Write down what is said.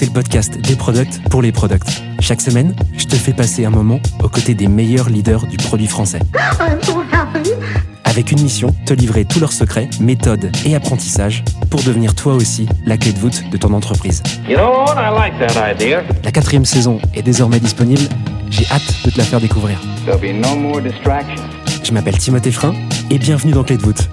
c'est le podcast des products pour les products. Chaque semaine, je te fais passer un moment aux côtés des meilleurs leaders du produit français. Avec une mission, te livrer tous leurs secrets, méthodes et apprentissages pour devenir toi aussi la clé de voûte de ton entreprise. You know what? I like that idea. La quatrième saison est désormais disponible. J'ai hâte de te la faire découvrir. There'll be no more distractions. Je m'appelle Timothée Frein et bienvenue dans Clé de voûte,